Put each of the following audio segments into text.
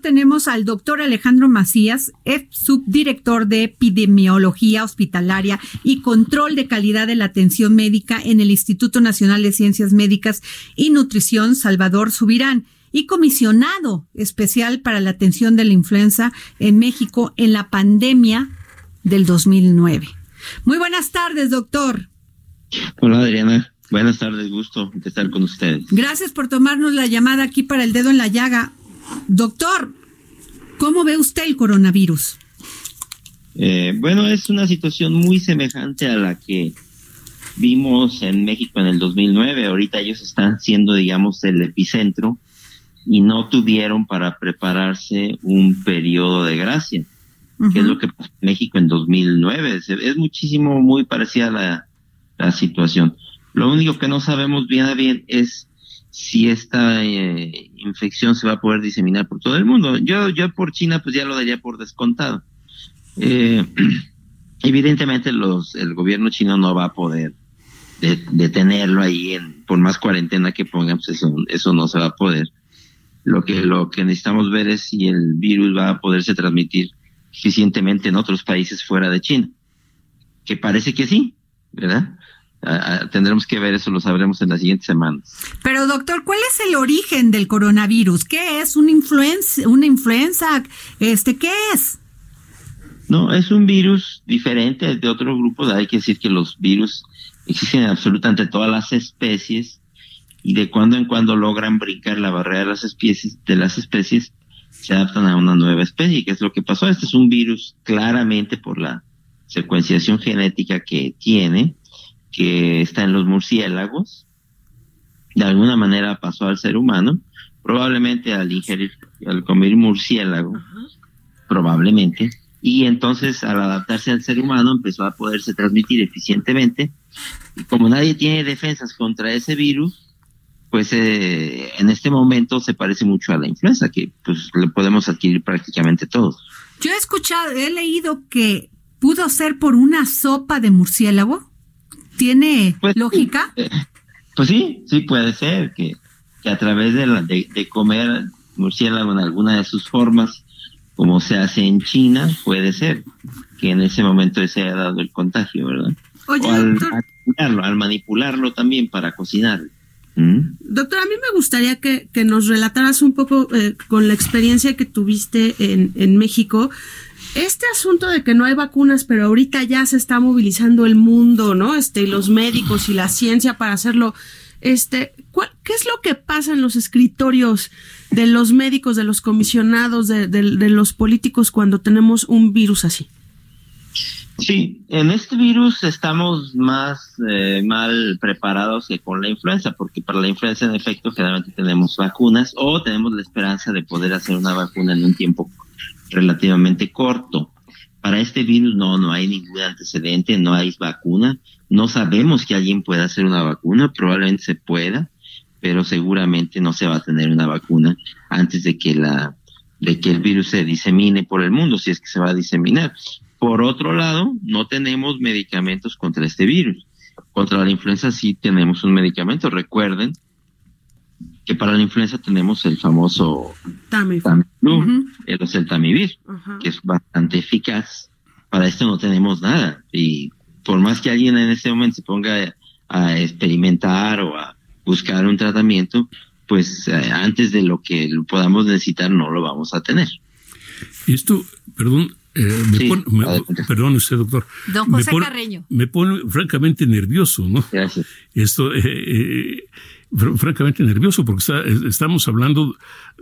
Tenemos al doctor Alejandro Macías, subdirector de Epidemiología Hospitalaria y Control de Calidad de la Atención Médica en el Instituto Nacional de Ciencias Médicas y Nutrición Salvador Subirán y comisionado especial para la atención de la influenza en México en la pandemia del 2009. Muy buenas tardes, doctor. Hola, Adriana. Buenas tardes, gusto de estar con ustedes. Gracias por tomarnos la llamada aquí para el dedo en la llaga. Doctor, ¿cómo ve usted el coronavirus? Eh, bueno, es una situación muy semejante a la que vimos en México en el 2009. Ahorita ellos están siendo, digamos, el epicentro y no tuvieron para prepararse un periodo de gracia, que es lo que pasó en México en 2009. Es, muchísimo, muy parecida a la, la, situación. Lo único que no sabemos bien a bien es si esta eh, infección se va a poder diseminar por todo el mundo. Yo, yo por China pues ya lo daría por descontado. Eh, evidentemente los, el gobierno chino no va a poder detenerlo ahí en, por más cuarentena que pongamos, eso, eso no se va a poder. Lo que, lo que necesitamos ver es si el virus va a poderse transmitir eficientemente en otros países fuera de China. Que parece que sí, ¿verdad? Tendremos que ver eso, lo sabremos en las siguientes semanas. Pero doctor, ¿cuál es el origen del coronavirus? ¿Qué es una influenza? Una influenza, este, ¿qué es? No, es un virus diferente de otros grupos. Hay que decir que los virus existen en absolutamente todas las especies y de cuando en cuando logran brincar la barrera de las especies, de las especies, se adaptan a una nueva especie, que es lo que pasó. Este es un virus claramente por la secuenciación genética que tiene, que está en los murciélagos, de alguna manera pasó al ser humano, probablemente al ingerir, al comer murciélago, probablemente, y entonces al adaptarse al ser humano empezó a poderse transmitir eficientemente, y como nadie tiene defensas contra ese virus, pues eh, en este momento se parece mucho a la influenza, que pues le podemos adquirir prácticamente todos. Yo he escuchado, he leído que pudo ser por una sopa de murciélago. ¿Tiene pues lógica? Pues sí, sí puede ser que, que a través de, la, de, comer murciélago en alguna de sus formas, como se hace en China, puede ser que en ese momento se haya dado el contagio, ¿verdad? Oye, o al, manipularlo, al manipularlo también para cocinar. ¿Mm? Doctor, a mí me gustaría que, que nos relataras un poco eh, con la experiencia que tuviste en, en México este asunto de que no hay vacunas, pero ahorita ya se está movilizando el mundo, ¿no? Este, los médicos y la ciencia para hacerlo. Este, ¿qué es lo que pasa en los escritorios de los médicos, de los comisionados, de, los políticos cuando tenemos un virus así? Sí, en este virus estamos más eh, mal preparados que con la influenza, porque para la influenza en efecto generalmente tenemos vacunas o tenemos la esperanza de poder hacer una vacuna en un tiempo relativamente corto. Para este virus no, no hay ningún antecedente, no hay vacuna. No sabemos que alguien pueda hacer una vacuna, probablemente se pueda, pero seguramente no se va a tener una vacuna antes de que la de que el virus se disemine por el mundo, si es que se va a diseminar. Por otro lado, no tenemos medicamentos contra este virus. Contra la influenza sí tenemos un medicamento. Recuerden que para la influenza tenemos el famoso Tamiflu, el oseltamivir, que es bastante eficaz. Para esto no tenemos nada. Y por más que alguien en este momento se ponga a experimentar o a buscar un tratamiento, pues eh, antes de lo que podamos necesitar no lo vamos a tener. Esto, perdón, eh, me pone, perdón usted, doctor. Don José me Carreño. Me pone francamente nervioso, ¿no? Gracias. Esto, eh, eh francamente nervioso porque estamos hablando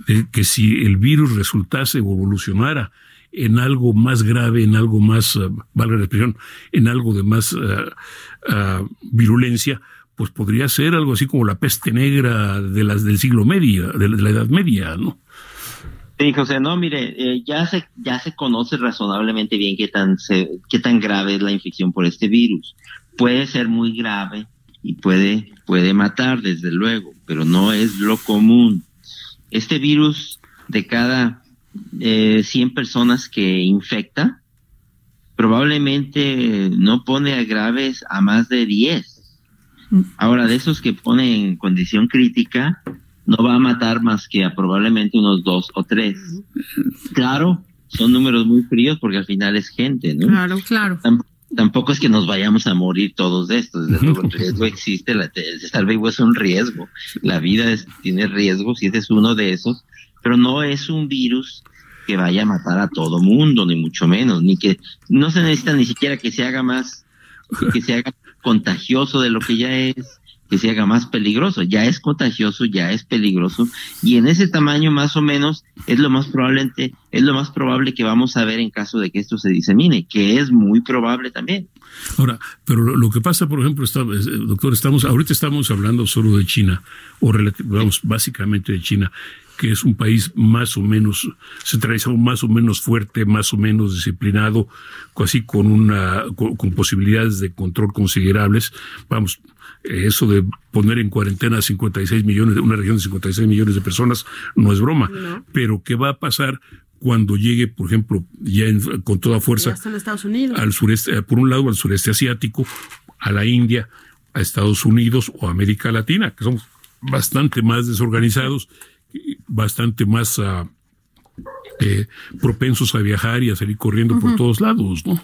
de que si el virus resultase o evolucionara en algo más grave, en algo más, uh, valga la expresión, en algo de más uh, uh, virulencia, pues podría ser algo así como la peste negra de las del siglo medio, de la Edad Media, ¿no? Sí, José, no, mire, eh, ya se ya se conoce razonablemente bien qué tan qué tan grave es la infección por este virus. Puede ser muy grave y puede puede matar desde luego, pero no es lo común. Este virus de cada eh, 100 personas que infecta probablemente no pone a graves a más de 10. Mm. Ahora, de esos que pone en condición crítica, no va a matar más que a probablemente unos dos o tres. Claro, son números muy fríos porque al final es gente, ¿no? Claro, claro. tampoco es que nos vayamos a morir todos de estos. Desde luego, el riesgo existe, la, estar vivo es un riesgo. La vida tiene riesgos y ese es uno de esos, pero no es un virus que vaya a matar a todo mundo, ni mucho menos, ni que no se necesita ni siquiera que se haga más, que se haga contagioso de lo que ya es que se haga más peligroso. Ya es contagioso, ya es peligroso y en ese tamaño más o menos es lo más probable es lo más probable que vamos a ver en caso de que esto se disemine, que es muy probable también. Ahora, pero lo, que pasa, por ejemplo, está, doctor, estamos ahorita estamos hablando solo de China o vamos básicamente de China que es un país más o menos centralizado, más o menos fuerte, más o menos disciplinado, así con una con posibilidades de control considerables. Vamos, eso de poner en cuarentena a 56 millones, una región de 56 millones de personas, no es broma. Pero ¿qué va a pasar cuando llegue, por ejemplo, ya con toda fuerza al sureste, eh, por un lado al sureste asiático, a la India, a Estados Unidos o América Latina, que somos bastante más desorganizados, bastante más uh, eh, propensos a viajar y a salir corriendo por todos lados, ¿no?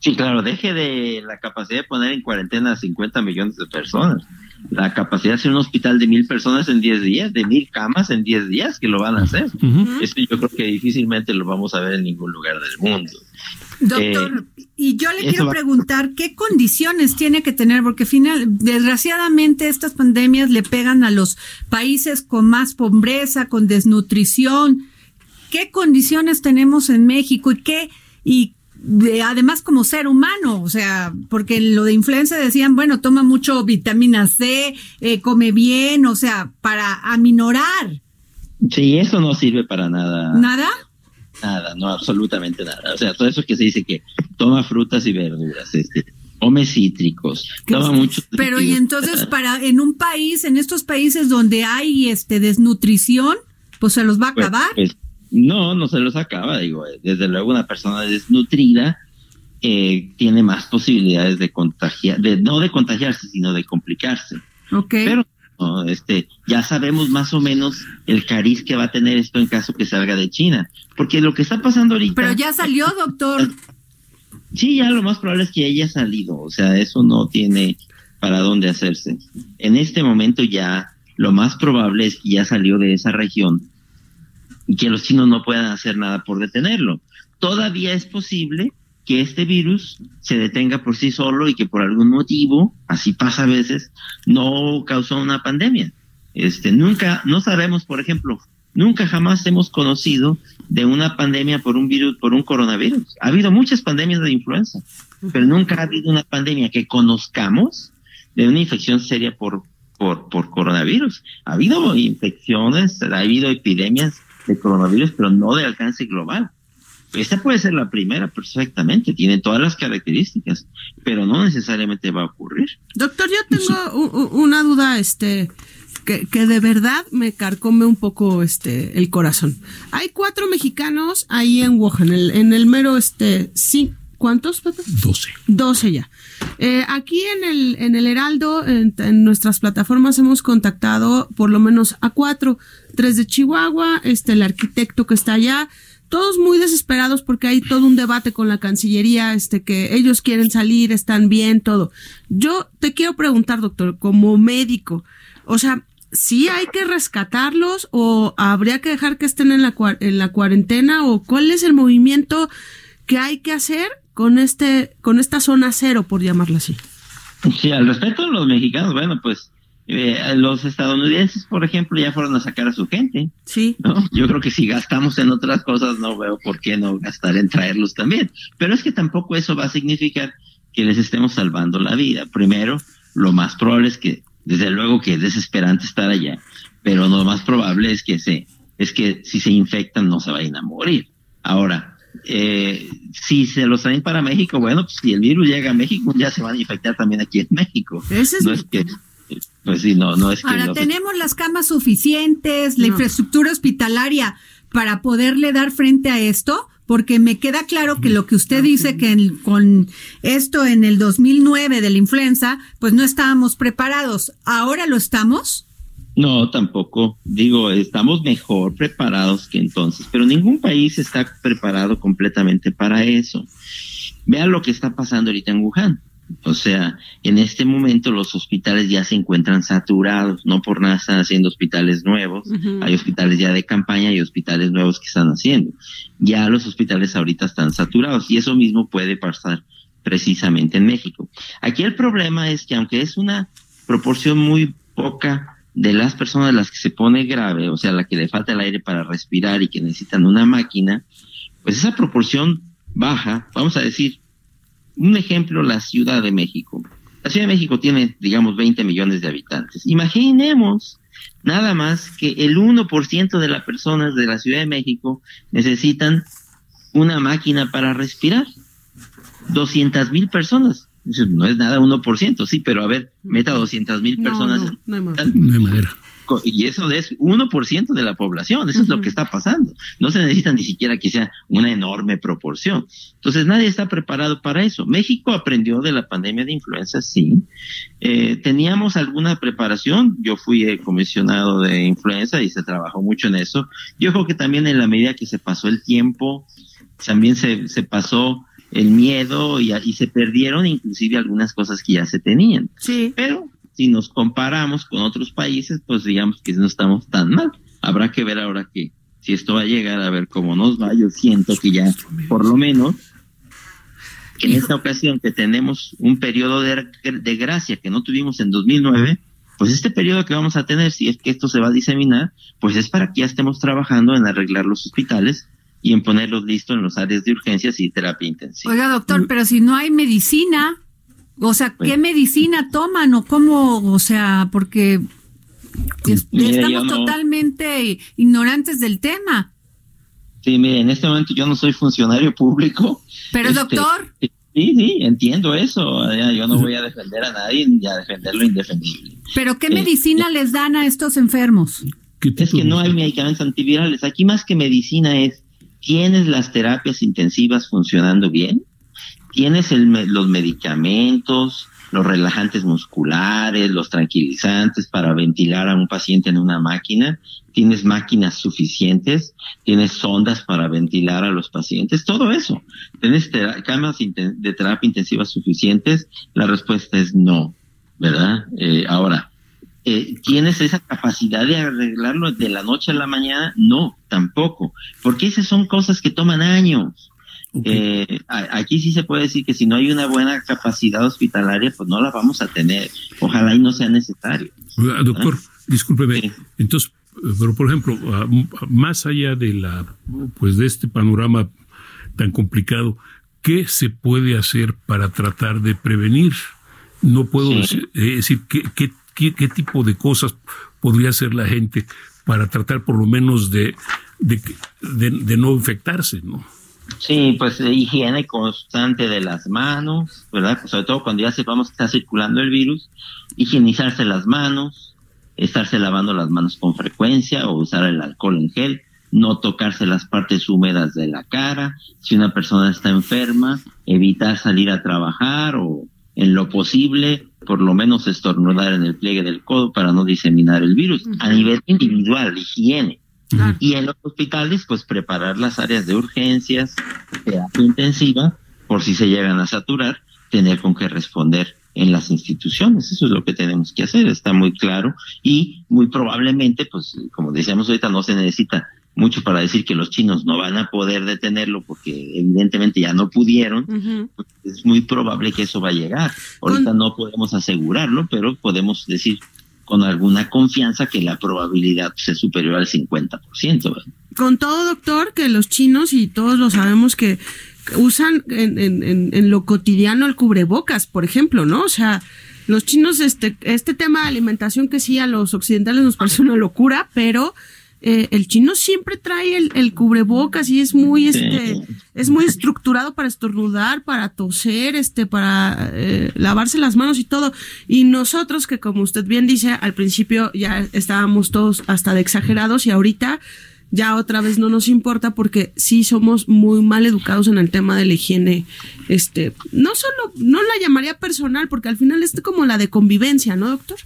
Sí, claro, deje de la capacidad de poner en cuarentena a 50 millones de personas. La capacidad de hacer un hospital de mil personas en 10 días, de mil camas en 10 días, que lo van a hacer. Eso yo creo que difícilmente lo vamos a ver en ningún lugar del mundo. Doctor, eh, y yo le quiero preguntar qué condiciones tiene que tener, porque final, desgraciadamente estas pandemias le pegan a los países con más pobreza, con desnutrición, qué condiciones tenemos en México y qué, y además como ser humano, o sea, porque lo de influenza decían, bueno, toma mucho vitamina C, eh, come bien, o sea, para aminorar. Sí, eso no sirve para nada. ¿Nada? Nada, no, absolutamente nada. O sea, todo eso que se dice que toma frutas y verduras, este, come cítricos, toma mucho. Pero y entonces para en un país, en estos países donde hay este desnutrición, pues se los va a pues, acabar. Pues, no, no se los acaba, digo, desde luego una persona desnutrida eh, tiene más posibilidades de contagiar, de, no de contagiarse, sino de complicarse. Okay. Pero este, ya sabemos más o menos el cariz que va a tener esto en caso que salga de China. Porque lo que está pasando ahorita. Pero ya salió, doctor. Sí, ya lo más probable es que haya salido. O sea, eso no tiene para dónde hacerse. En este momento ya lo más probable es que ya salió de esa región y que los chinos no puedan hacer nada por detenerlo. Todavía es posible que este virus se detenga por sí solo y que por algún motivo, así pasa a veces, no causó una pandemia. Este, nunca, no sabemos, por ejemplo, nunca jamás hemos conocido de una pandemia por un virus, por un coronavirus. Ha habido muchas pandemias de influenza, pero nunca ha habido una pandemia que conozcamos de una infección seria por, por, por coronavirus. Ha habido infecciones, ha habido epidemias de coronavirus, pero no de alcance global. Esta puede ser la primera perfectamente, tiene todas las características, pero no necesariamente va a ocurrir. Doctor, yo tengo una duda, este, que, que, de verdad me carcome un poco este el corazón. Hay cuatro mexicanos ahí en Wuhan, en el, en el mero este sí, ¿cuántos, Pepe? Doce. Doce ya. Eh, aquí en el, en el Heraldo, en, nuestras plataformas hemos contactado por lo menos a cuatro, tres de Chihuahua, este, el arquitecto que está allá, todos muy desesperados porque hay todo un debate con la Cancillería, este, que ellos quieren salir, están bien, todo. Yo te quiero preguntar, doctor, como médico, o sea, ¿sí hay que rescatarlos o habría que dejar que estén en la, en la cuarentena o cuál es el movimiento que hay que hacer con este, con esta zona cero, por llamarla así. Sí, al respecto de los mexicanos, bueno, pues eh, los estadounidenses, por ejemplo, ya fueron a sacar a su gente. Sí. ¿no? Yo creo que si gastamos en otras cosas, no veo por qué no gastar en traerlos también. Pero es que tampoco eso va a significar que les estemos salvando la vida. Primero, lo más probable es que, desde luego que es desesperante estar allá, pero lo más probable es que se, es que si se infectan no se vayan a morir. Ahora, eh, si se los traen para México, bueno, pues si el virus llega a México, ya se van a infectar también aquí en México. no es que, pues sí, no, no es que. Ahora, tenemos las camas suficientes, la infraestructura hospitalaria para poderle dar frente a esto porque me queda claro que lo que usted dice que con esto en el 2009 de la influenza, pues no estábamos preparados. ¿Ahora lo estamos? No, tampoco. Digo, estamos mejor preparados que entonces, pero ningún país está preparado completamente para eso. Vean lo que está pasando ahorita en Wuhan. O sea, en este momento los hospitales ya se encuentran saturados, no por nada están haciendo hospitales nuevos, hay hospitales ya de campaña y hospitales nuevos que están haciendo. Ya los hospitales ahorita están saturados y eso mismo puede pasar precisamente en México. Aquí el problema es que aunque es una proporción muy poca de las personas a las que se pone grave, o sea, la que le falta el aire para respirar y que necesitan una máquina, pues esa proporción baja, vamos a decir, un ejemplo, la Ciudad de México. La Ciudad de México tiene, digamos, 20 millones de habitantes. Imaginemos nada más que el 1% de las personas de la Ciudad de México necesitan una máquina para respirar. 200 mil personas. No es nada 1%, sí, pero a ver, meta 200 mil personas. No, no, no hay manera y eso es 1% de la población, eso es lo que está pasando. No se necesita ni siquiera que sea una enorme proporción. Entonces nadie está preparado para eso. México aprendió de la pandemia de influenza, sí. Eh, teníamos alguna preparación, yo fui comisionado de influenza y se trabajó mucho en eso. Yo creo que también en la medida que se pasó el tiempo, también se, se pasó el miedo y, y se perdieron inclusive algunas cosas que ya se tenían. Sí. Pero si nos comparamos con otros países, pues digamos que no estamos tan mal. Habrá que ver ahora que si esto va a llegar a ver cómo nos va. Yo siento que ya, por lo menos, en esta ocasión que tenemos un periodo de, de gracia que no tuvimos en 2009, pues este periodo que vamos a tener, si es que esto se va a diseminar, pues es para que ya estemos trabajando en arreglar los hospitales y en ponerlos listos en los áreas de urgencias y terapia intensiva. Oiga, doctor, pero si no hay medicina, o sea, ¿qué medicina toman o cómo? O sea, porque estamos totalmente ignorantes del tema. Sí, mire, en este momento yo no soy funcionario público. Pero este, doctor. Sí, sí, entiendo eso. Yo no voy a defender a nadie ni a defender lo indefendible. Pero ¿qué medicina les dan a estos enfermos? Es que no hay medicamentos antivirales. Aquí más que medicina es, ¿tienes las terapias intensivas funcionando bien? Tienes los medicamentos, los relajantes musculares, los tranquilizantes para ventilar a un paciente en una máquina, tienes máquinas suficientes, tienes sondas para ventilar a los pacientes, todo eso. ¿Tienes camas de terapia intensiva suficientes? La respuesta es no, ¿verdad? Eh, ahora, eh, ¿tienes esa capacidad de arreglarlo de la noche a la mañana? No, tampoco, porque esas son cosas que toman años. Eh, aquí sí se puede decir que si no hay una buena capacidad hospitalaria, pues no la vamos a tener. Ojalá y no sea necesario. Doctor, discúlpeme. Entonces, pero por ejemplo, más allá de la, pues de este panorama tan complicado, ¿qué se puede hacer para tratar de prevenir? No puedo decir, ¿qué, qué, qué, tipo de cosas podría hacer la gente para tratar por lo menos de, de, de no infectarse, ¿no? Sí, pues higiene constante de las manos, ¿verdad? Sobre todo cuando ya sepamos que está circulando el virus, higienizarse las manos, estarse lavando las manos con frecuencia o usar el alcohol en gel, no tocarse las partes húmedas de la cara, si una persona está enferma, evitar salir a trabajar o en lo posible, por lo menos estornudar en el pliegue del codo para no diseminar el virus. A nivel individual, higiene. Y en los hospitales, pues preparar las áreas de urgencias, terapia intensiva, por si se llegan a saturar, tener con qué responder en las instituciones. Eso es lo que tenemos que hacer, está muy claro. Y muy probablemente, pues como decíamos ahorita, no se necesita mucho para decir que los chinos no van a poder detenerlo porque evidentemente ya no pudieron, pues, es muy probable que eso va a llegar. Ahorita no podemos asegurarlo, pero podemos decir con alguna confianza que la probabilidad sea superior al 50%. Con todo, doctor, que los chinos, y todos lo sabemos, que usan en, en, en, lo cotidiano el cubrebocas, por ejemplo, ¿no? O sea, Los chinos, este, este tema de alimentación que sí a los occidentales nos parece una locura, pero eh, el chino siempre trae el, el, cubrebocas y es muy, este, es muy estructurado para estornudar, para toser, este, para eh, lavarse las manos y todo. Y nosotros, que como usted bien dice, al principio ya estábamos todos hasta de exagerados y ahorita ya otra vez no nos importa porque sí somos muy mal educados en el tema de la higiene. Este, no solo, no la llamaría personal, porque al final es como la de convivencia, ¿no, doctor?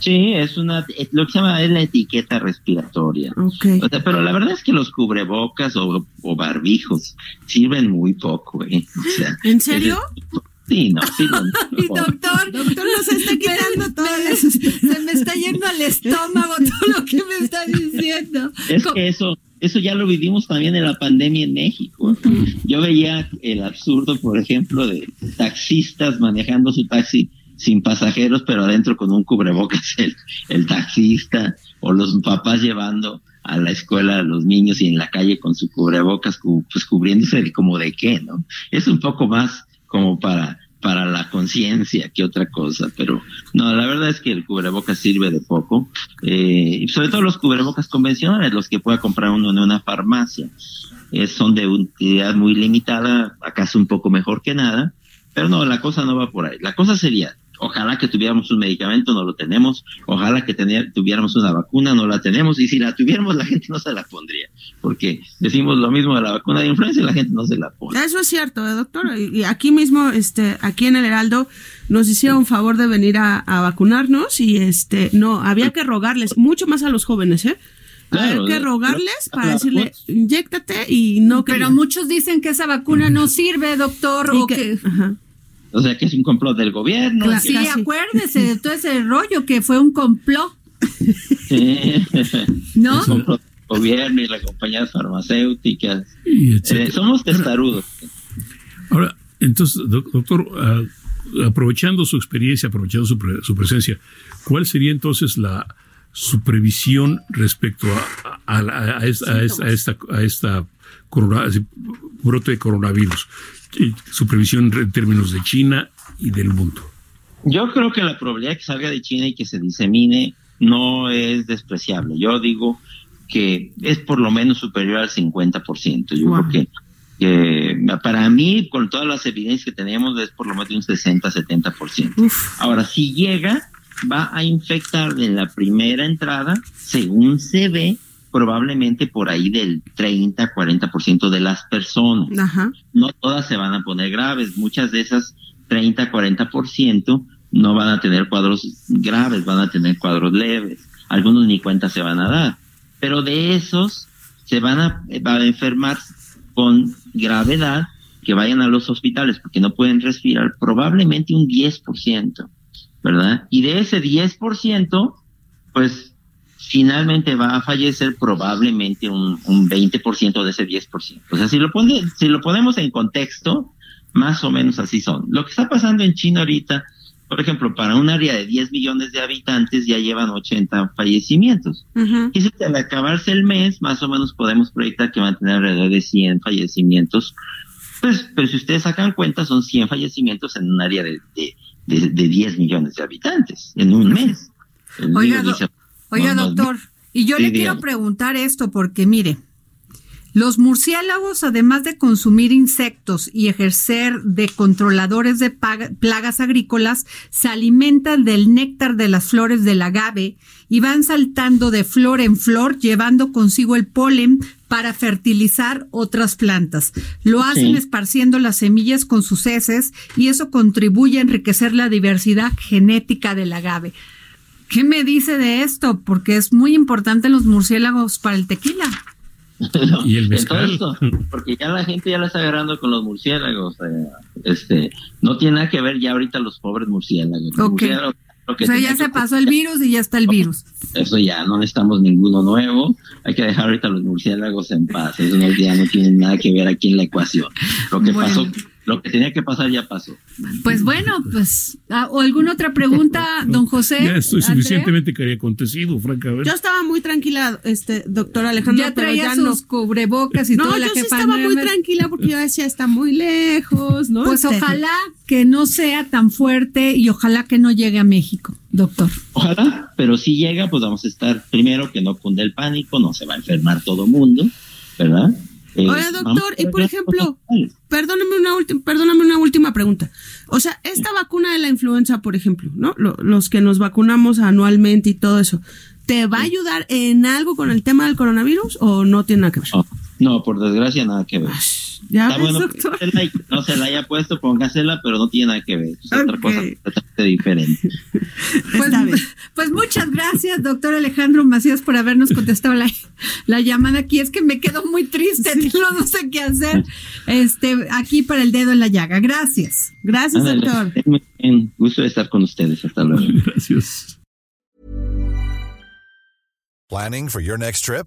Sí, es una, lo que se llama es la etiqueta respiratoria. Okay. O sea, pero la verdad es que los cubrebocas o, o barbijos sirven muy poco. ¿eh? O sea, ¿En serio? Es, sí, no, Mi doctor, doctor nos está quitando todo. Se me está yendo al estómago todo lo que me está diciendo. Es que eso, eso ya lo vivimos también en la pandemia en México. Yo veía el absurdo, por ejemplo, de taxistas manejando su taxi sin pasajeros, pero adentro con un cubrebocas el, taxista o los papás llevando a la escuela a los niños y en la calle con su cubrebocas, pues cubriéndose de como de qué, ¿no? Es un poco más como para para la conciencia que otra cosa, pero no, la verdad es que el cubrebocas sirve de poco, eh, sobre todo los cubrebocas convencionales, los que pueda comprar uno en una farmacia, eh, son de utilidad muy limitada, acaso un poco mejor que nada, pero no, la cosa no va por ahí, la cosa sería Ojalá que tuviéramos un medicamento, no lo tenemos. Ojalá que tener, tuviéramos una vacuna, no la tenemos. Y si la tuviéramos, la gente no se la pondría. Porque decimos lo mismo de la vacuna de influenza y la gente no se la pone. Eso es cierto, ¿eh, doctor. Y aquí mismo, este, aquí en el Heraldo, nos hicieron favor de venir a, a vacunarnos y este, no, había que rogarles, mucho más a los jóvenes, ¿eh? Claro, Hay que rogarles para decirle, inyectate y no que. Pero muchos dicen que esa vacuna no sirve, doctor, o que, que ajá. O sea, que es un complot del gobierno. Claro, sí, casi. acuérdese de todo ese rollo que fue un complot. Sí. ¿No? Es un complot del gobierno y las compañías farmacéuticas. Eh, somos testarudos. Ahora, entonces, doctor, uh, aprovechando su experiencia, aprovechando su, pre su, presencia, ¿cuál sería entonces la su previsión respecto a, a, a, a esta, a, esta, a esta corona, brote de coronavirus? Su previsión en términos de China y del mundo? Yo creo que la probabilidad de que salga de China y que se disemine no es despreciable. Yo digo que es por lo menos superior al 50%. Yo wow. creo que eh, para mí, con todas las evidencias que tenemos, es por lo menos un 60-70%. Ahora, si llega, va a infectar en la primera entrada, según se ve, probablemente por ahí del 30-40% de las personas. Ajá. No todas se van a poner graves, muchas de esas 30-40% no van a tener cuadros graves, van a tener cuadros leves, algunos ni cuenta se van a dar, pero de esos se van a, van a enfermar con gravedad que vayan a los hospitales porque no pueden respirar, probablemente un 10%, ¿verdad? Y de ese 10%, pues finalmente va a fallecer probablemente un, un 20% de ese 10%. O sea, si lo, pone, si lo ponemos en contexto, más o menos así son. Lo que está pasando en China ahorita, por ejemplo, para un área de 10 millones de habitantes ya llevan 80 fallecimientos. Uh -huh. Y si al acabarse el mes, más o menos podemos proyectar que van a tener alrededor de 100 fallecimientos. Pues, pero si ustedes sacan cuenta, son 100 fallecimientos en un área de, de, de, de 10 millones de habitantes en un mes. Oiga, dice, Oiga, no, doctor, no, y yo sí, le quiero preguntar esto porque, mire, los murciélagos, además de consumir insectos y ejercer de controladores de plagas agrícolas, se alimentan del néctar de las flores del agave y van saltando de flor en flor, llevando consigo el polen para fertilizar otras plantas. Lo hacen sí. esparciendo las semillas con sus heces y eso contribuye a enriquecer la diversidad genética del agave. ¿Qué me dice de esto? Porque es muy importante los murciélagos para el tequila. No, y el mezcal. Esto, porque ya la gente ya la está agarrando con los murciélagos. Eh, este, no tiene nada que ver ya ahorita los pobres murciélagos. Okay. Murciélagos, o sea, ya se pasó el virus y ya está el virus. Eso ya, no necesitamos ninguno nuevo. Hay que dejar ahorita los murciélagos en paz. Eso ya no tiene nada que ver aquí en la ecuación. Lo que bueno. pasó lo que tenía que pasar ya pasó. Pues bueno, pues, ah, ¿o alguna otra pregunta, don José? Ya estoy suficientemente que haya acontecido, francamente. Yo estaba muy tranquila, este, doctor Alejandro. Ya traía pero ya sus cubrebocas y no, toda la yo sí estaba no, muy no, tranquila porque yo decía, está muy lejos, ¿no? Pues Este, ojalá que no sea tan fuerte y ojalá que no llegue a México, doctor. Ojalá, pero si llega, pues vamos a estar primero que no cunde el pánico, no se va a enfermar todo mundo, ¿verdad? Eh, Oiga, doctor, y por ejemplo, perdóname una última, perdóname una última pregunta. O sea, esta vacuna de la influenza, por ejemplo, ¿no? Lo- los que nos vacunamos anualmente y todo eso, ¿te va a ayudar en algo con el tema del coronavirus o no tiene nada que ver? No, no, por desgracia nada que ver. Ya Está ves, bueno doctor. se la- no se la haya puesto, póngasela, pero no tiene nada que ver. Es otra Ok. cosa completamente diferente. Pues, pues muchas gracias, doctor Alejandro Macías, por habernos contestado la, la llamada aquí. Es que me quedo muy triste, no, no sé qué hacer. Este, aquí para el dedo en la llaga. Gracias. Gracias, Ándale, doctor. muy bien. Gusto de estar con ustedes. Hasta luego. Gracias. Planning for your next trip?